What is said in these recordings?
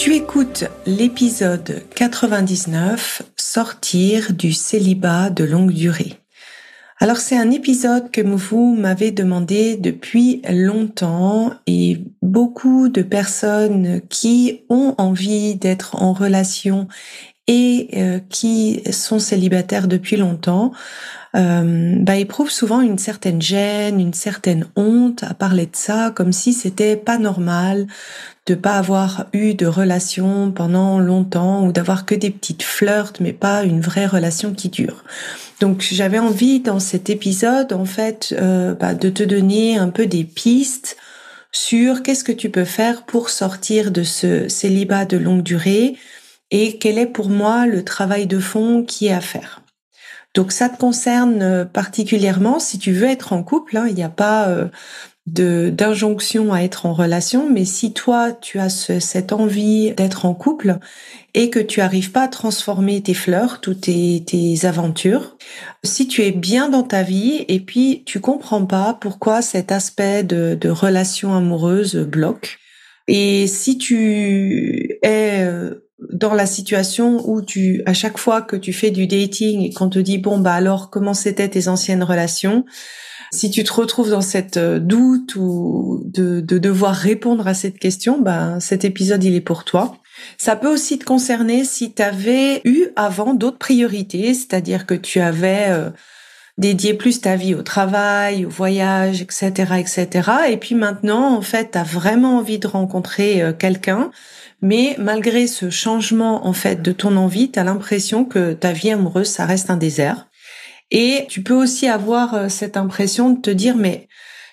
Tu écoutes l'épisode 99, Sortir du célibat de longue durée. Alors c'est un épisode que vous m'avez demandé depuis longtemps et beaucoup de personnes qui ont envie d'être en relation et euh, qui sont célibataires depuis longtemps euh, bah, éprouvent souvent une certaine gêne, une certaine honte à parler de ça, comme si c'était pas normal de pas avoir eu de relation pendant longtemps ou d'avoir que des petites flirts, mais pas une vraie relation qui dure. Donc j'avais envie dans cet épisode en fait euh, bah, de te donner un peu des pistes sur qu'est-ce que tu peux faire pour sortir de ce célibat de longue durée et quel est pour moi le travail de fond qui est à faire. Donc ça te concerne euh, particulièrement si tu veux être en couple. Hein. il n'y a pas euh, d'injonction à être en relation, mais si toi tu as cette envie d'être en couple et que tu arrives pas à transformer tes fleurs, toutes tes, tes aventures, si tu es bien dans ta vie et puis tu comprends pas pourquoi cet aspect de, de relation amoureuse bloque, et si tu es euh, dans la situation où tu, à chaque fois que tu fais du dating et qu'on te dit bon bah alors comment c'était tes anciennes relations, si tu te retrouves dans cette euh, doute ou de, de devoir répondre à cette question, bah cet épisode il est pour toi. Ça peut aussi te concerner si tu avais eu avant d'autres priorités, c'est-à-dire que tu avais euh, dédié plus ta vie au travail, au voyage, etc., etc. Et puis maintenant, en fait, tu as vraiment envie de rencontrer euh, quelqu'un mais malgré ce changement en fait de ton envie, tu as l'impression que ta vie amoureuse, ça reste un désert. Et tu peux aussi avoir euh, cette impression de te dire, mais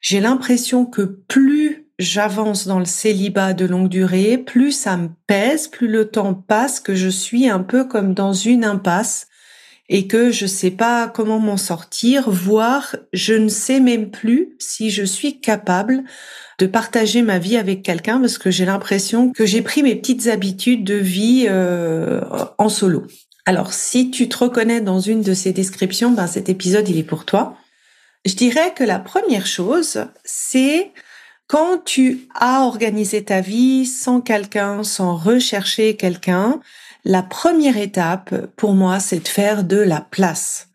j'ai l'impression que plus j'avance dans le célibat de longue durée, plus ça me pèse, plus le temps passe, que je suis un peu comme dans une impasse et que je sais pas comment m'en sortir, voire je ne sais même plus si je suis capable de partager ma vie avec quelqu'un parce que j'ai l'impression que j'ai pris mes petites habitudes de vie euh, en solo. Alors si tu te reconnais dans une de ces descriptions, ben cet épisode il est pour toi. Je dirais que la première chose, c'est quand tu as organisé ta vie sans quelqu'un, sans rechercher quelqu'un, la première étape pour moi, c'est de faire de la place.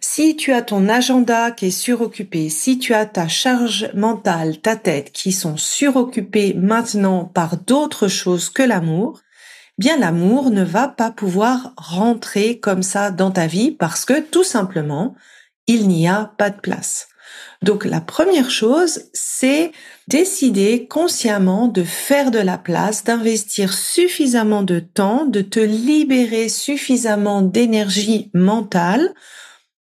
Si tu as ton agenda qui est suroccupé, si tu as ta charge mentale, ta tête qui sont suroccupées maintenant par d'autres choses que l'amour, bien l'amour ne va pas pouvoir rentrer comme ça dans ta vie parce que tout simplement, il n'y a pas de place. Donc la première chose, c'est décider consciemment de faire de la place, d'investir suffisamment de temps, de te libérer suffisamment d'énergie mentale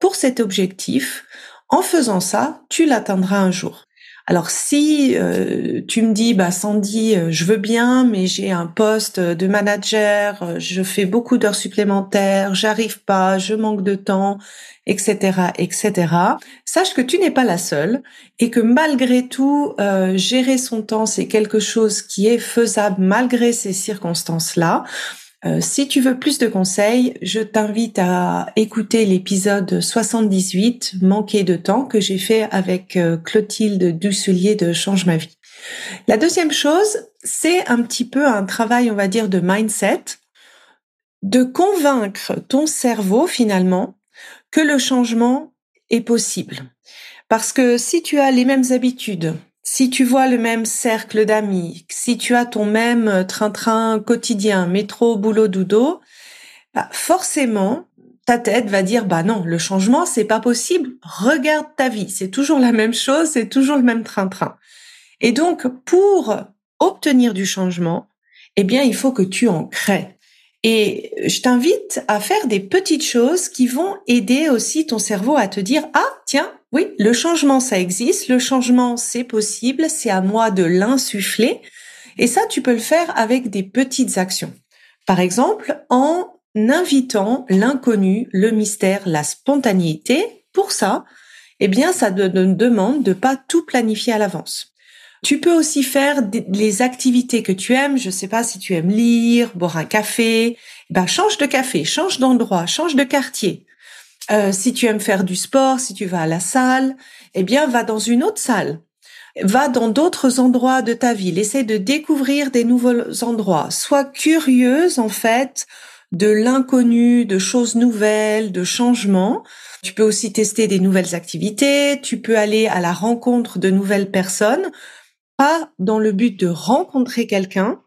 pour cet objectif. En faisant ça, tu l'atteindras un jour. Alors si euh, tu me dis bah Sandy, euh, je veux bien, mais j'ai un poste de manager, euh, je fais beaucoup d'heures supplémentaires, j'arrive pas, je manque de temps, etc., etc. Sache que tu n'es pas la seule et que malgré tout, gérer son temps c'est quelque chose qui est faisable malgré ces circonstances-là. Euh, si tu veux plus de conseils, je t'invite à écouter l'épisode 78, Manquer de temps, que j'ai fait avec euh, Clotilde Dusselier de Change ma vie. La deuxième chose, c'est un petit peu un travail, on va dire, de mindset, de convaincre ton cerveau finalement que le changement est possible. Parce que si tu as les mêmes habitudes, si tu vois le même cercle d'amis, si tu as ton même train-train quotidien, métro, boulot, dodo, bah forcément, ta tête va dire bah non, le changement c'est pas possible. Regarde ta vie, c'est toujours la même chose, c'est toujours le même train-train. Et donc, pour obtenir du changement, eh bien, il faut que tu en crées. Et je t'invite à faire des petites choses qui vont aider aussi ton cerveau à te dire, ah, tiens, oui, le changement, ça existe, le changement, c'est possible, c'est à moi de l'insuffler. Et ça, tu peux le faire avec des petites actions. Par exemple, en invitant l'inconnu, le mystère, la spontanéité. Pour ça, eh bien, ça te demande de pas tout planifier à l'avance. Tu peux aussi faire les activités que tu aimes. Je sais pas si tu aimes lire, boire un café. Ben, change de café, change d'endroit, change de quartier. Euh, si tu aimes faire du sport, si tu vas à la salle, eh bien, va dans une autre salle. Va dans d'autres endroits de ta ville. Essaie de découvrir des nouveaux endroits. Sois curieuse, en fait, de l'inconnu, de choses nouvelles, de changements. Tu peux aussi tester des nouvelles activités. Tu peux aller à la rencontre de nouvelles personnes pas dans le but de rencontrer quelqu'un,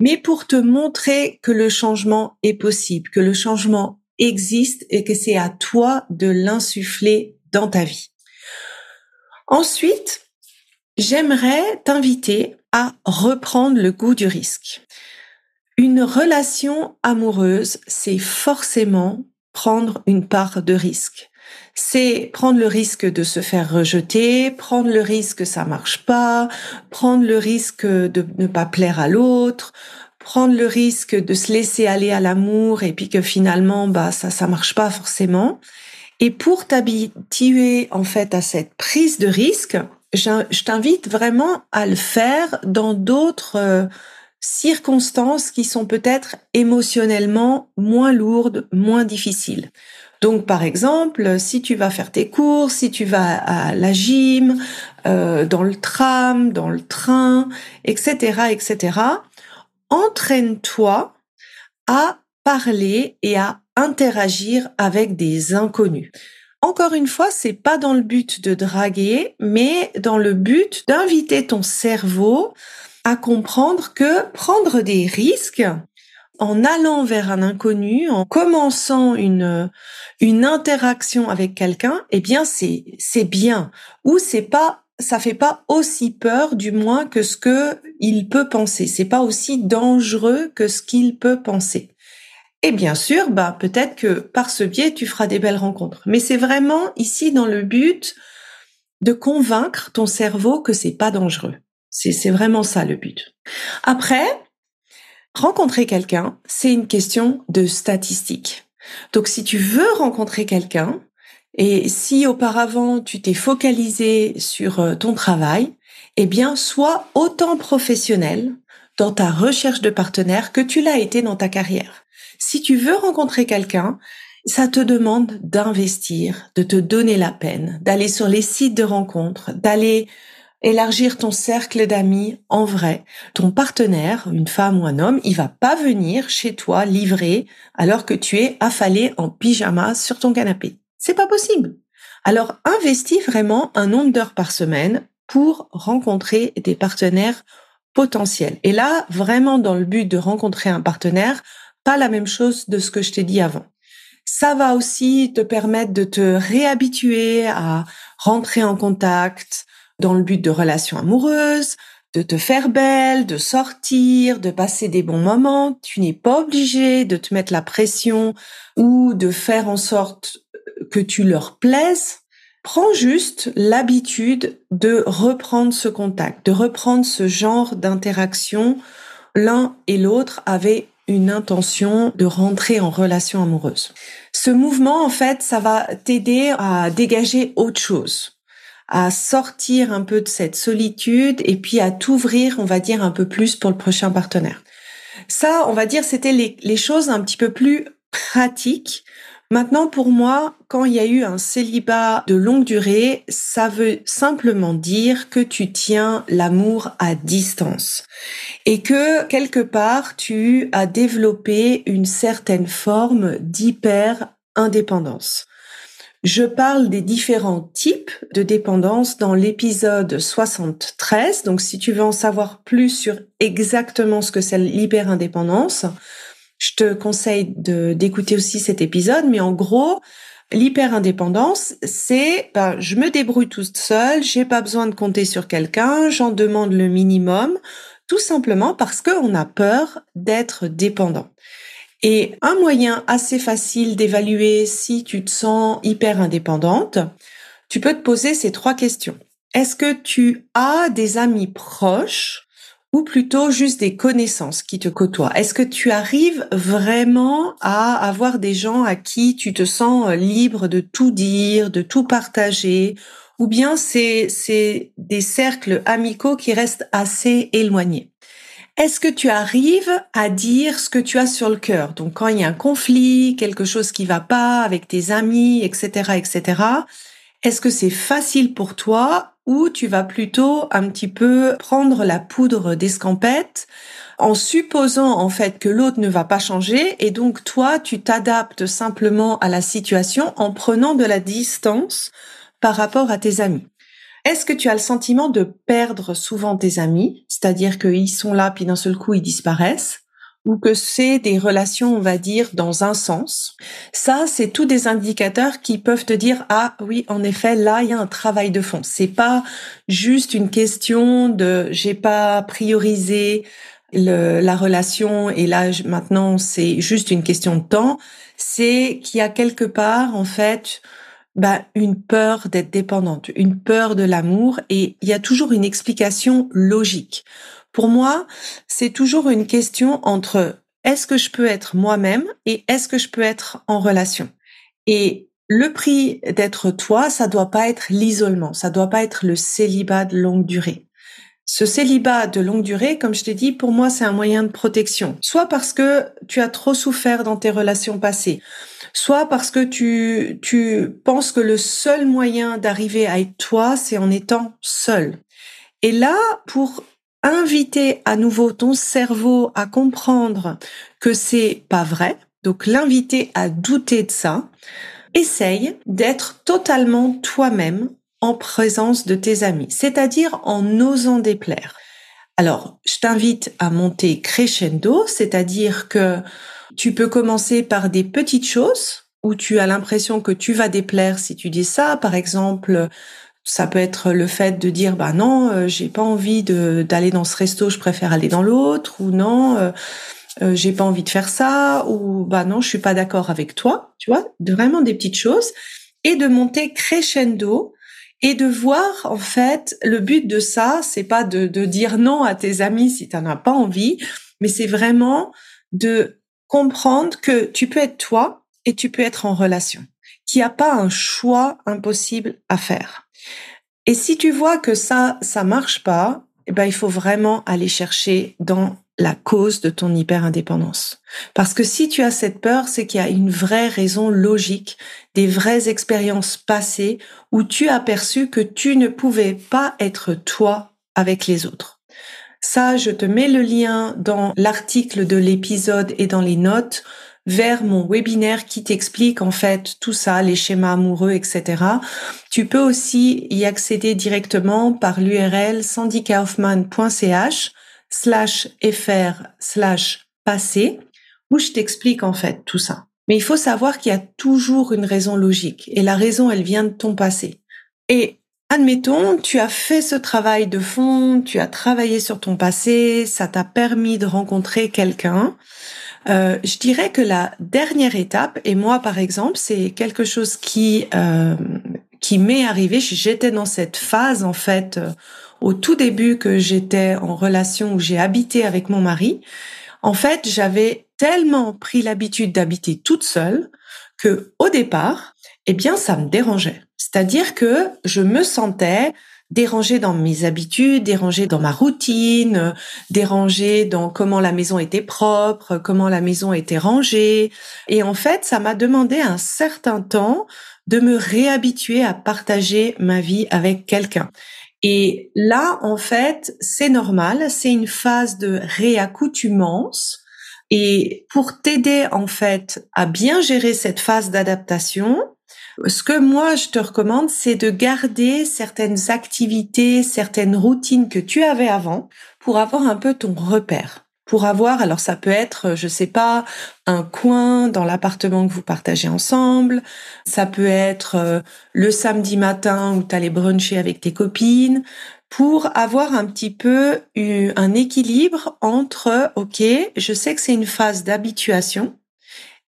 mais pour te montrer que le changement est possible, que le changement existe et que c'est à toi de l'insuffler dans ta vie. Ensuite, j'aimerais t'inviter à reprendre le goût du risque. Une relation amoureuse, c'est forcément prendre une part de risque c'est prendre le risque de se faire rejeter, prendre le risque que ça marche pas, prendre le risque de ne pas plaire à l'autre, prendre le risque de se laisser aller à l'amour et puis que finalement bah ça ça marche pas forcément. Et pour t'habituer en fait à cette prise de risque, je t'invite vraiment à le faire dans d'autres euh, circonstances qui sont peut-être émotionnellement moins lourdes, moins difficiles. Donc, par exemple, si tu vas faire tes courses, si tu vas à la gym, euh, dans le tram, dans le train, etc., etc., entraîne-toi à parler et à interagir avec des inconnus. Encore une fois, c'est pas dans le but de draguer, mais dans le but d'inviter ton cerveau à comprendre que prendre des risques, en allant vers un inconnu, en commençant une une interaction avec quelqu'un, eh bien c'est c'est bien ou c'est pas ça fait pas aussi peur du moins que ce que il peut penser, c'est pas aussi dangereux que ce qu'il peut penser. Et bien sûr, bah peut-être que par ce biais tu feras des belles rencontres, mais c'est vraiment ici dans le but de convaincre ton cerveau que c'est pas dangereux. C'est vraiment ça le but. Après, Rencontrer quelqu'un, c'est une question de statistiques. Donc si tu veux rencontrer quelqu'un, et si auparavant tu t'es focalisé sur euh, ton travail, eh bien sois autant professionnel dans ta recherche de partenaire que tu l'as été dans ta carrière. Si tu veux rencontrer quelqu'un, ça te demande d'investir, de te donner la peine, d'aller sur les sites de rencontres, d'aller élargir ton cercle d'amis en vrai. Ton partenaire, une femme ou un homme, il va pas venir chez toi livrer alors que tu es affalé en pyjama sur ton canapé. C'est pas possible. Alors investis vraiment un nombre d'heures par semaine pour rencontrer des partenaires potentiels. Et là, vraiment dans le but de rencontrer un partenaire, pas la même chose de ce que je t'ai dit avant. Ça va aussi te permettre de te réhabituer à rentrer en contact, dans le but de relations amoureuses, de te faire belle, de sortir, de passer des bons moments. Tu n'es pas obligé de te mettre la pression ou de faire en sorte que tu leur plaises. Prends juste l'habitude de reprendre ce contact, de reprendre ce genre d'interaction. L'un et l'autre avaient une intention de rentrer en relation amoureuse. Ce mouvement, en fait, ça va t'aider à dégager autre chose à sortir un peu de cette solitude et puis à t'ouvrir, on va dire, un peu plus pour le prochain partenaire. Ça, on va dire, c'était les, les choses un petit peu plus pratiques. Maintenant, pour moi, quand il y a eu un célibat de longue durée, ça veut simplement dire que tu tiens l'amour à distance et que quelque part, tu as développé une certaine forme d'hyper indépendance. Je parle des différents types de dépendance dans l'épisode 73. Donc, si tu veux en savoir plus sur exactement ce que c'est l'hyperindépendance, je te conseille d'écouter aussi cet épisode. Mais en gros, L'hyper-indépendance, c'est ben, je me débrouille toute seule, j'ai pas besoin de compter sur quelqu'un, j'en demande le minimum, tout simplement parce qu'on a peur d'être dépendant. Et un moyen assez facile d'évaluer si tu te sens hyper indépendante, tu peux te poser ces trois questions. Est-ce que tu as des amis proches ou plutôt juste des connaissances qui te côtoient Est-ce que tu arrives vraiment à avoir des gens à qui tu te sens libre de tout dire, de tout partager ou bien c'est c'est des cercles amicaux qui restent assez éloignés? Est-ce que tu arrives à dire ce que tu as sur le cœur? Donc quand il y a un conflit, quelque chose qui va pas avec tes amis, etc., etc. Est-ce que c'est facile pour toi ou tu vas plutôt un petit peu prendre la poudre d'escampette en supposant en fait que l'autre ne va pas changer et donc toi tu t'adaptes simplement à la situation en prenant de la distance par rapport à tes amis. Est-ce que tu as le sentiment de perdre souvent tes amis, c'est-à-dire qu'ils sont là puis d'un seul coup ils disparaissent? Ou que c'est des relations, on va dire, dans un sens. Ça, c'est tous des indicateurs qui peuvent te dire, ah oui, en effet, là, il y a un travail de fond. C'est pas juste une question de, j'ai pas priorisé la relation et là, maintenant, c'est juste une question de temps. C'est qu'il y a quelque part, en fait, bah, une peur d'être dépendante, une peur de l'amour et il y a toujours une explication logique. Pour moi, c'est toujours une question entre est-ce que je peux être moi-même et est-ce que je peux être en relation. Et le prix d'être toi, ça doit pas être l'isolement, ça doit pas être le célibat de longue durée. Ce célibat de longue durée, comme je t'ai dit, pour moi, c'est un moyen de protection. Soit parce que tu as trop souffert dans tes relations passées, soit parce que tu, tu penses que le seul moyen d'arriver à être toi, c'est en étant seul. Et là, pour inviter à nouveau ton cerveau à comprendre que c'est pas vrai, donc l'inviter à douter de ça, essaye d'être totalement toi-même en présence de tes amis, c'est-à-dire en osant déplaire. Alors, je t'invite à monter crescendo, c'est-à-dire que tu peux commencer par des petites choses où tu as l'impression que tu vas déplaire si tu dis ça. Par exemple, ça peut être le fait de dire bah non, euh, j'ai pas envie d'aller dans ce resto, je préfère aller dans l'autre ou non, euh, euh, j'ai pas envie de faire ça ou bah non, je suis pas d'accord avec toi, tu vois, vraiment des petites choses et de monter crescendo et de voir en fait le but de ça, c'est pas de, de dire non à tes amis si tu n'en as pas envie, mais c'est vraiment de comprendre que tu peux être toi et tu peux être en relation, qu'il n'y a pas un choix impossible à faire. Et si tu vois que ça, ça marche pas, eh ben, il faut vraiment aller chercher dans la cause de ton hyper-indépendance. Parce que si tu as cette peur, c'est qu'il y a une vraie raison logique, des vraies expériences passées où tu as perçu que tu ne pouvais pas être toi avec les autres. Ça, je te mets le lien dans l'article de l'épisode et dans les notes vers mon webinaire qui t'explique en fait tout ça, les schémas amoureux, etc. Tu peux aussi y accéder directement par l'URL sandykaufman.ch slash fr slash passé où je t'explique en fait tout ça. Mais il faut savoir qu'il y a toujours une raison logique et la raison elle vient de ton passé. Et Admettons, tu as fait ce travail de fond, tu as travaillé sur ton passé, ça t'a permis de rencontrer quelqu'un. Euh, je dirais que la dernière étape, et moi par exemple, c'est quelque chose qui euh, qui m'est arrivé. J'étais dans cette phase en fait euh, au tout début que j'étais en relation où j'ai habité avec mon mari. En fait, j'avais tellement pris l'habitude d'habiter toute seule que au départ, eh bien, ça me dérangeait. C'est-à-dire que je me sentais dérangée dans mes habitudes, dérangée dans ma routine, dérangée dans comment la maison était propre, comment la maison était rangée. Et en fait, ça m'a demandé un certain temps de me réhabituer à partager ma vie avec quelqu'un. Et là, en fait, c'est normal, c'est une phase de réaccoutumance. Et pour t'aider, en fait, à bien gérer cette phase d'adaptation, ce que moi je te recommande, c'est de garder certaines activités, certaines routines que tu avais avant pour avoir un peu ton repère, pour avoir, alors ça peut être, je sais pas, un coin dans l'appartement que vous partagez ensemble, ça peut être euh, le samedi matin où tu allais bruncher avec tes copines, pour avoir un petit peu un équilibre entre, ok, je sais que c'est une phase d'habituation,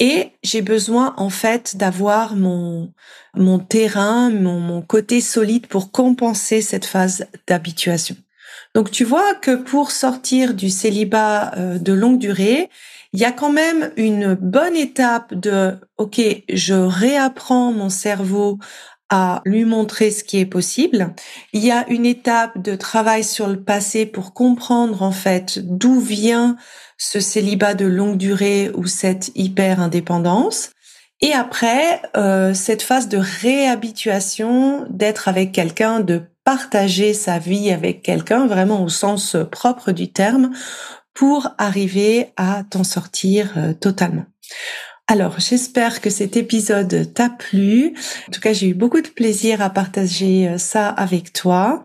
et j'ai besoin en fait d'avoir mon mon terrain, mon, côté solide pour compenser cette phase d'habituation. Donc tu vois que pour sortir du célibat euh, de longue durée, il y a quand même une bonne étape de OK, je réapprends mon cerveau à lui montrer ce qui est possible. Il y a une étape de travail sur le passé pour comprendre en fait d'où vient ce célibat de longue durée ou cette hyper indépendance. Et après, euh, cette phase de réhabituation, d'être avec quelqu'un, de partager sa vie avec quelqu'un, vraiment au sens propre du terme, pour arriver à t'en sortir euh, totalement. Alors, j'espère que cet épisode t'a plu. En tout cas, j'ai eu beaucoup de plaisir à partager euh, ça avec toi.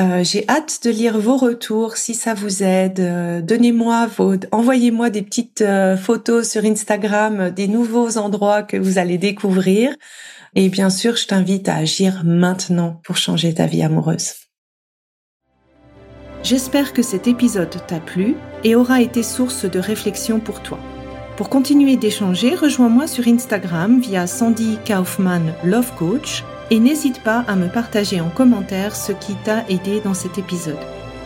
Euh, j'ai hâte de lire vos retours si ça vous aide. Euh, donnez-moi vos, envoyez-moi des petites photos sur Instagram des nouveaux endroits que vous allez découvrir. Et bien sûr, je t'invite à agir maintenant pour changer ta vie amoureuse. J'espère que cet épisode t'a plu et aura été source de réflexion pour toi. Pour continuer d'échanger, rejoins-moi sur Instagram via Sandy Kaufman Love Coach et n'hésite pas à me partager en commentaire ce qui t'a aidé dans cet épisode.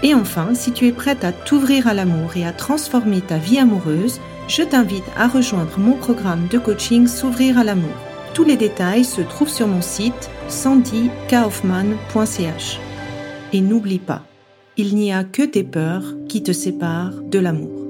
Et enfin, si tu es prête à t'ouvrir à l'amour et à transformer ta vie amoureuse, je t'invite à rejoindre mon programme de coaching S'ouvrir à l'amour. Tous les détails se trouvent sur mon site sandykaufman.ch. Et n'oublie pas, il n'y a que tes peurs qui te séparent de l'amour.